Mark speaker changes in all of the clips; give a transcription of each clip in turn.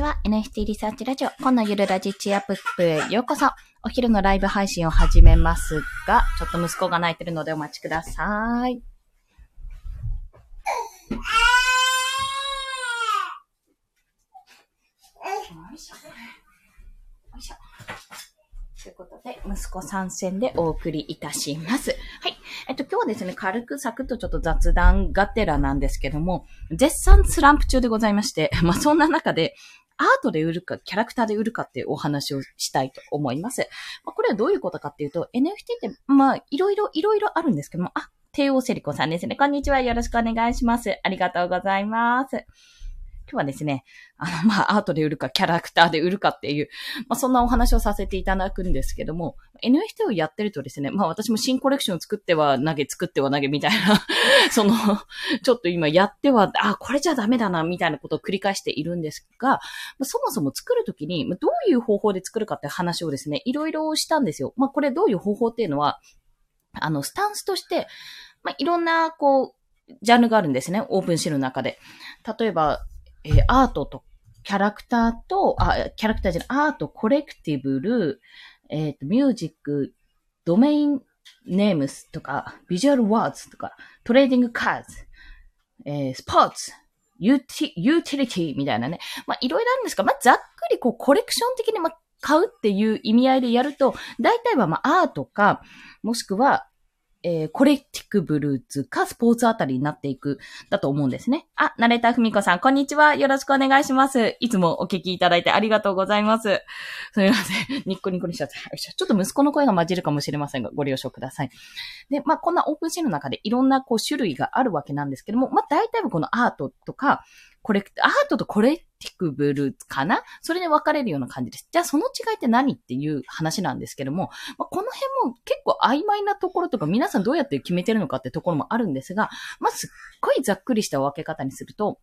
Speaker 1: ちは。NFT リサーチラジオ、今のゆるラジチアップへようこそ。お昼のライブ配信を始めますが、ちょっと息子が泣いてるのでお待ちください。ということで、息子参戦でお送りいたします。はい。えっと、今日はですね、軽くサクッとちょっと雑談がてらなんですけども、絶賛スランプ中でございまして、まあ、そんな中で、アートで売るか、キャラクターで売るかっていうお話をしたいと思います。まあ、これはどういうことかっていうと、NFT って、まあ、いろいろ、いろいろあるんですけども、あ、帝王セリコさんですね。こんにちは。よろしくお願いします。ありがとうございます。今日はですね、あの、まあ、アートで売るか、キャラクターで売るかっていう、まあ、そんなお話をさせていただくんですけども、NFT をやってるとですね、まあ、私も新コレクションを作っては投げ、作っては投げみたいな その、ちょっと今やっては、あ、これじゃダメだな、みたいなことを繰り返しているんですが、ま、そもそも作るときに、どういう方法で作るかって話をですね、いろいろしたんですよ。まあ、これどういう方法っていうのは、あの、スタンスとして、まあ、いろんな、こう、ジャンルがあるんですね。オープンシーの中で。例えば、えー、アートとキャラクターと、あ、キャラクターじゃない、アート、コレクティブル、えっ、ー、と、ミュージック、Domain Names とか、 Virtual Worlds とか、 Trading Cards、えー、スポーツ、ユーティ、ユーティリティみたいなね。まあ、いろいろあるんですが、まあ、ざっくりこう、コレクション的に、ま、買うっていう意味合いでやると、大体はまあ、アートか、もしくは、えー、 Collectibles かスポーツあたりになっていく、だと思うんですね。あ、ナレーターふみこさん、こんにちは。よろしくお願いします。いつもお聞きいただいてありがとうございます。すみません。ニッコニコにしちゃって。ちょっと息子の声が混じるかもしれませんが、ご了承ください。で、まあ、こんなオープンシーンの中でいろんなこう種類があるわけなんですけども、まあ、大体はこのアートとか、コレクアートとコレクティクブルかな？それで分かれるような感じです。じゃあその違いって何っていう話なんですけども、まあ、この辺も結構曖昧なところとか皆さんどうやって決めてるのかってところもあるんですが、まあ、すっごいざっくりした分け方にすると、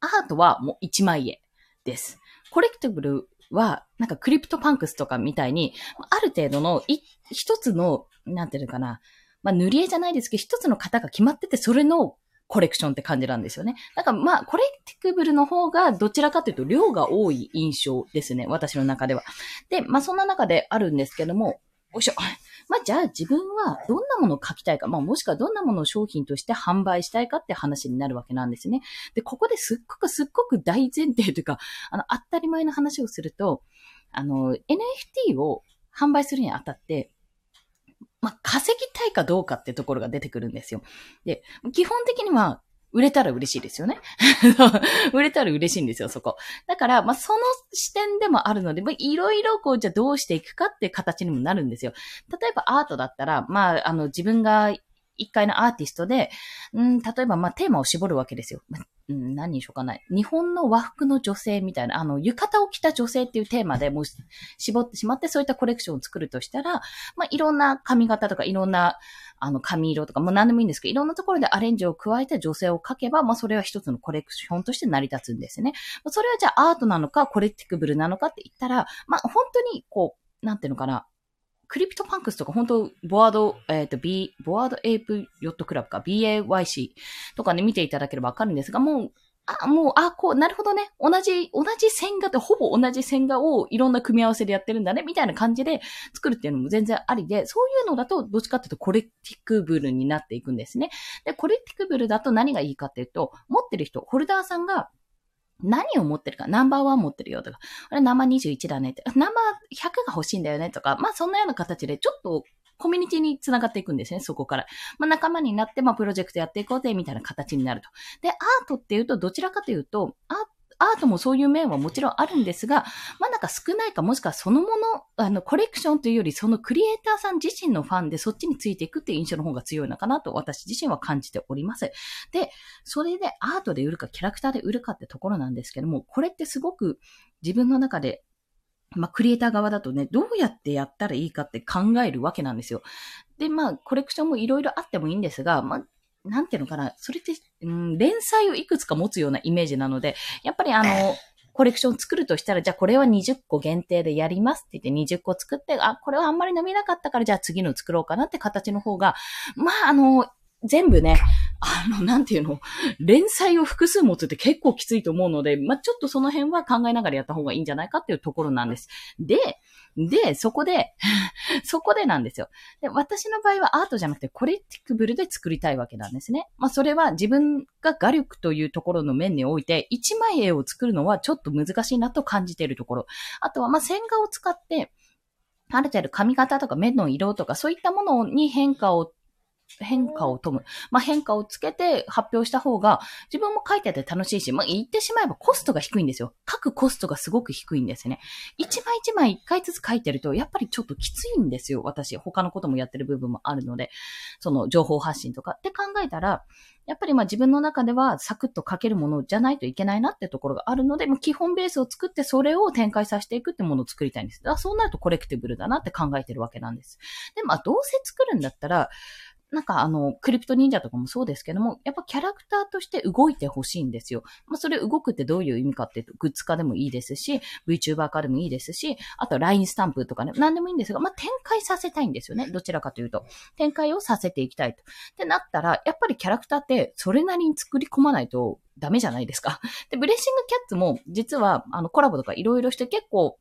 Speaker 1: アートはもう1枚絵です。 Collectible は、なんか CryptoPunks とかみたいに、ある程度の一つの、なんていうのかな、まあ塗り絵じゃないですけど、一つの型が決まってて、それのコレクションって感じなんですよね。だかまあ、 Collectible の方がどちらかというと量が多い印象ですね。私の中では。で、まあそんな中であるんですけども、よいしょ。まあじゃあ自分はどんなものを書きたいか、まあもしくはどんなものを商品として販売したいかって話になるわけなんですね。で、ここですっごくすっごく大前提というか、あの、当たり前の話をすると、あの、NFT を販売するにあたって、まあ、稼ぎたいかどうかってところが出てくるんですよ。で、基本的には、売れたら嬉しいですよね。売れたら嬉しいんですよ、そこ。だから、まあ、その視点でもあるので、まあ、いろいろこう、じゃあどうしていくかって形にもなるんですよ。例えばアートだったら、まあ、あの、自分が一回のアーティストで、うん、例えば、まあ、テーマを絞るわけですよ。うん、何にしようかな。日本の和服の女性みたいな、あの、浴衣を着た女性っていうテーマでもう絞ってしまって、そういったコレクションを作るとしたら、まあ、いろんな髪型とか、いろんな、あの、髪色とか、もう何でもいいんですけど、いろんなところでアレンジを加えて女性を描けば、まあ、それは一つのコレクションとして成り立つんですね。それはじゃあアートなのか、コレクティクブルなのかって言ったら、まあ、本当に、こう、なんていうのかな、 CryptoPunks とか、本当 Bored、えっ、ー、と、B、 Bored Ape Yacht Club か、BAYC とかね、見ていただければわかるんですが、もう、あ、もう、あ、こう、なるほどね。同じ、同じ線画って、ほぼ同じ線画をいろんな組み合わせでやってるんだね、みたいな感じで作るっていうのも全然ありで、そういうのだと、どっちかっていうと Collectible になっていくんですね。で、 Collectible だと何がいいかっていうと、持ってる人、ホルダーさんが何を持ってるか、ナンバーワン持ってるよとか、あれナンバー21だねって、ナンバー100が欲しいんだよねとか、まあそんなような形でちょっとコミュニティに繋がっていくんですね、そこから。まあ仲間になって、まあプロジェクトやっていこうぜ、みたいな形になると。で、アートっていうとどちらかというと、アーアートもそういう面はもちろんあるんですが、まあなんか少ないかもしくはそのもの、あの、コレクションというよりそのクリエイターさん自身のファンでそっちについていくっていう印象の方が強いのかなと私自身は感じております。で、それでアートで売るかキャラクターで売るかってところなんですけども、これってすごく自分の中でまあ、クリエイター側だとね、どうやってやったらいいかって考えるわけなんですよ。で、まあ、コレクションもいろいろあってもいいんですが、まあ、なんていうのかな、それって、うん、連載をいくつか持つようなイメージなので、やっぱりあの、コレクション作るとしたら、じゃあこれは20個限定でやりますって言って20個作って、あ、これはあんまり飲めなかったから、じゃあ次の作ろうかなって形の方が、まああの、全部ね、あの、なんていうの、連載を複数持つって結構きついと思うので、まあ、ちょっとその辺は考えながらやった方がいいんじゃないかっていうところなんです。で、で、そこで、そこでなんですよ。で、私の場合はアートじゃなくてコレクティブルで作りたいわけなんですね。まあ、それは自分が画力というところの面において、一枚絵を作るのはちょっと難しいなと感じているところ。あとは、ま、線画を使って、ある程度髪型とか目の色とかそういったものに変化を変化を富む。まあ、変化をつけて発表した方が、自分も書いてて楽しいし、まあ、言ってしまえばコストが低いんですよ。書くコストがすごく低いんですね。一枚一枚一回ずつ書いてると、やっぱりちょっときついんですよ。私、他のこともやってる部分もあるので、その情報発信とかって考えたら、やっぱりまあ自分の中ではサクッと書けるものじゃないといけないなってところがあるので、まあ、基本ベースを作ってそれを展開させていくってものを作りたいんです。だそうなるとコレクティブルだなって考えてるわけなんです。で、まあどうせ作るんだったら、なんかあの、クリプト忍者とかもそうですけども、やっぱキャラクターとして動いてほしいんですよ。まあ、それ動くってどういう意味かっていうと、グッズ化でもいいですし、VTuber 化でもいいですし、あと LINE スタンプとかね、何でもいいんですが、まあ、展開させたいんですよね。どちらかというと。展開をさせていきたいと。ってなったら、やっぱりキャラクターってそれなりに作り込まないとダメじゃないですか。で、ブレッシングキャッツも実はあのコラボとかいろいろして結構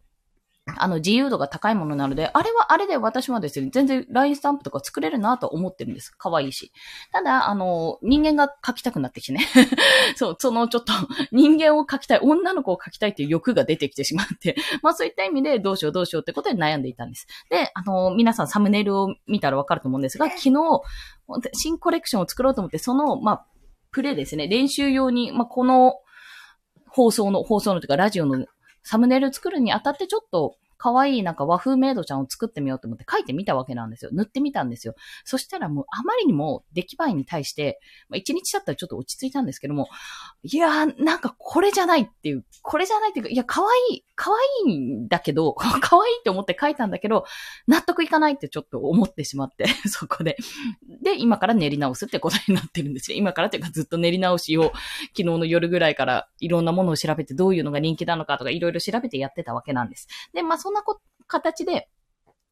Speaker 1: あの、自由度が高いものなので、あれはあれで私はですね、全然 LINE スタンプとか作れるなと思ってるんです。可愛いし。ただ、あの、人間が描きたくなってきてね。そう、そのちょっと、人間を描きたい、女の子を描きたいっていう欲が出てきてしまって、まあそういった意味でどうしようどうしようってことで悩んでいたんです。で、あの、皆さんサムネイルを見たらわかると思うんですが、昨日、新コレクションを作ろうと思って、その、まあ、プレイですね、練習用に、まあこの、放送の、放送のというかラジオのサムネイル作るにあたってちょっと可愛いなんか和風メイドちゃんを作ってみようと思って書いてみたわけなんですよ。塗ってみたんですよ。そしたらもうあまりにも出来栄えに対して、まあ、1日経ったらちょっと落ち着いたんですけども、いやー、なんかこれじゃないっていう、これじゃないっていうか、いや、可愛い、可愛いんだけど、可愛いって思って書いたんだけど、納得いかないってちょっと思ってしまって、そこで。で、今から練り直すってことになってるんですよ。今からっていうかずっと練り直しを昨日の夜ぐらいからいろんなものを調べてどういうのが人気なのかとかいろいろ調べてやってたわけなんです。で、まあそんな形で、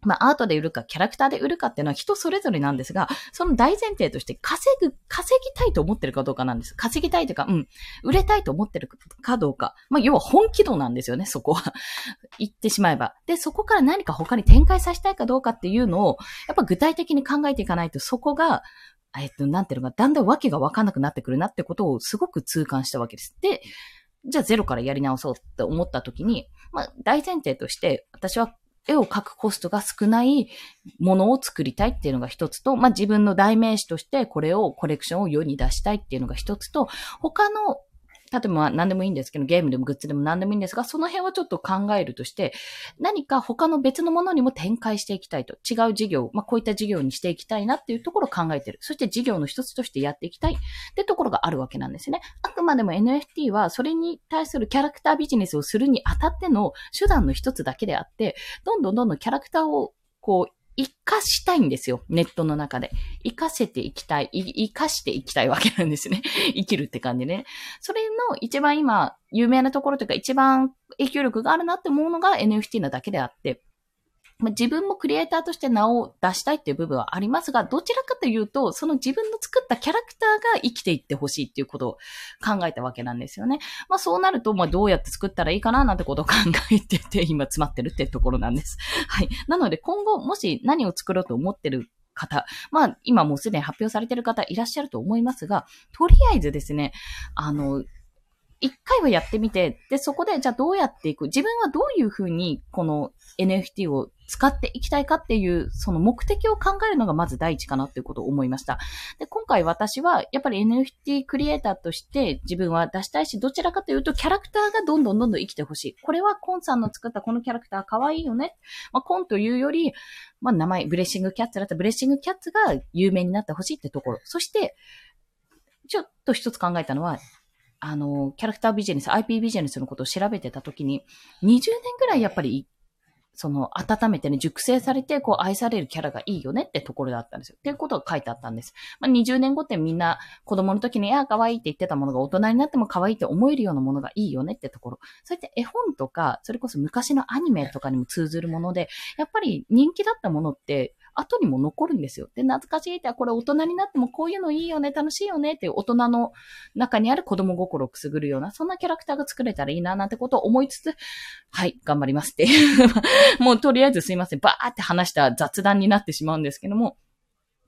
Speaker 1: まあ、アートで売るか、キャラクターで売るかっていうのは人それぞれなんですが、その大前提として稼ぐ、稼ぎたいと思ってるかどうかなんです。稼ぎたいというか、うん、売れたいと思ってるかどうか。まあ、要は本気度なんですよね、そこは。言ってしまえば。で、そこから何か他に展開させたいかどうかっていうのを、やっぱ具体的に考えていかないと、そこが、えっと、なんていうのか、だんだんわけがわかんなくなってくるなってことをすごく痛感したわけです。で、じゃあゼロからやり直そうって思った時に、まあ、大前提として、私は絵を描くコストが少ないものを作りたいっていうのが一つと、まあ、自分の代名詞としてこれをコレクションを世に出したいっていうのが一つと、他の例えば何でもいいんですけど、ゲームでもグッズでも何でもいいんですが、その辺はちょっと考えるとして、何か他の別のものにも展開していきたいと。違う事業、まあこういった事業にしていきたいなっていうところを考えてる。そして事業の一つとしてやっていきたいってところがあるわけなんですね。あくまでも NFT はそれに対するキャラクタービジネスをするにあたっての手段の一つだけであって、どんどんどんどんキャラクターをこう活かしたいんですよ。ネットの中で。活かせていきたい。活かしていきたいわけなんですね。生きるって感じね。それの一番今、有名なところというか一番影響力があるなって思うのが NFT なだけであって。ま、自分もクリエイターとして名を出したいっていう部分はありますが、どちらかというと、その自分の作ったキャラクターが生きていってほしいっていうことを考えたわけなんですよね。まあそうなると、まあどうやって作ったらいいかななんてことを考えてて、今詰まってるってところなんです。はい。なので今後、もし何を作ろうと思ってる方、まあ今もうすでに発表されてる方いらっしゃると思いますが、とりあえずですね、あの、一回はやってみて、で、そこで、じゃあどうやっていく？自分はどういうふうに、この NFT を使っていきたいかっていう、その目的を考えるのがまず第一かなっていうことを思いました。で、今回私は、やっぱり NFT クリエイターとして自分は出したいし、どちらかというと、キャラクターがどんどんどんどん生きてほしい。これはコンさんの作ったこのキャラクター可愛いよね。まあ、コンというより、まあ、名前、 Blessing Cats だったら、 Blessing Cats が有名になってほしいってところ。そして、ちょっと一つ考えたのは、あの、キャラクタービジネス、IP ビジネスのことを調べてたときに、20年ぐらいやっぱり、その、温めてね、熟成されて、こう、愛されるキャラがいいよねってところだったんですよ。っていうことが書いてあったんです。まあ、20年後ってみんな、子供の時に、いや、可愛いって言ってたものが大人になっても可愛いって思えるようなものがいいよねってところ。そうやって絵本とか、それこそ昔のアニメとかにも通ずるもので、やっぱり人気だったものって、後にも残るんですよ。で、懐かしいって、これ大人になってもこういうのいいよね、楽しいよねっていう大人の中にある子供心をくすぐるような、そんなキャラクターが作れたらいいな、なんてことを思いつつ、はい、頑張りますっていう もうとりあえずすいません、バーって話した雑談になってしまうんですけども、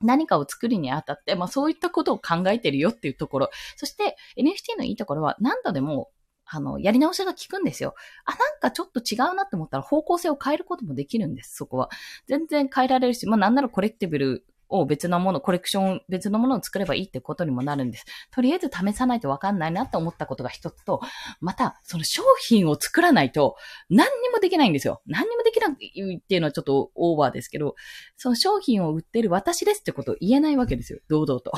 Speaker 1: 何かを作るにあたって、まあそういったことを考えてるよっていうところ。そして NFT のいいところは何度でもあの、やり直しが効くんですよ。あ、なんかちょっと違うなって思ったら方向性を変えることもできるんです、そこは。全然変えられるし、まあなんならコレクティブルを別のもの、コレクション、別のものを作ればいいってことにもなるんです。とりあえず試さないとわかんないなって思ったことが一つと、また、その商品を作らないと何にもできないんですよ。何にもできないっていうのはちょっとオーバーですけど、その商品を売ってる私ですってことを言えないわけですよ。堂々と。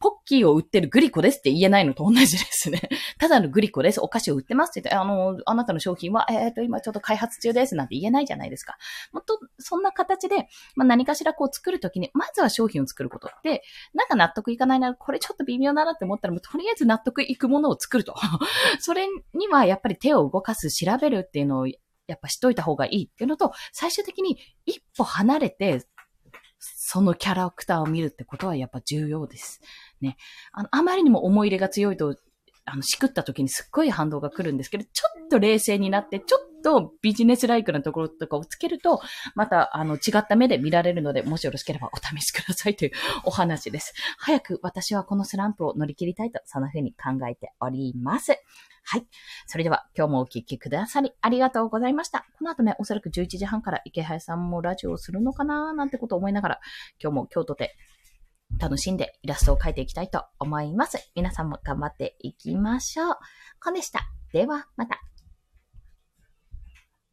Speaker 1: ポッキーを売ってるグリコですって言えないのと同じですね。ただのグリコです。お菓子を売ってますって言って、あの、あなたの商品は、えっ、ー、と、今ちょっと開発中ですなんて言えないじゃないですか。もっと、そんな形で、まあ、何かしらこう作るときに、まずは商品を作ること。で、なんか納得いかないな、これちょっと微妙だなって思ったら、もうとりあえず納得いくものを作ると。それにはやっぱり手を動かす、調べるっていうのをやっぱしといた方がいいっていうのと、最終的に一歩離れて、そのキャラクターを見るってことはやっぱ重要です。ね。あの、あまりにも思い入れが強いと、あの、しくった時にすっごい反動が来るんですけど、ちょっと冷静になって、ちょっとビジネスライクなところとかをつけると、また、あの、違った目で見られるので、もしよろしければお試しくださいというお話です。早く私はこのスランプを乗り切りたいと、そんな風に考えております。はい。それでは、今日もお聞きくださり、ありがとうございました。この後ね、おそらく11時半から池原さんもラジオをするのかななんてことを思いながら、今日も京都で楽しんでイラストを描いていきたいと思います。皆さんも頑張っていきましょう。こんでした。では、また。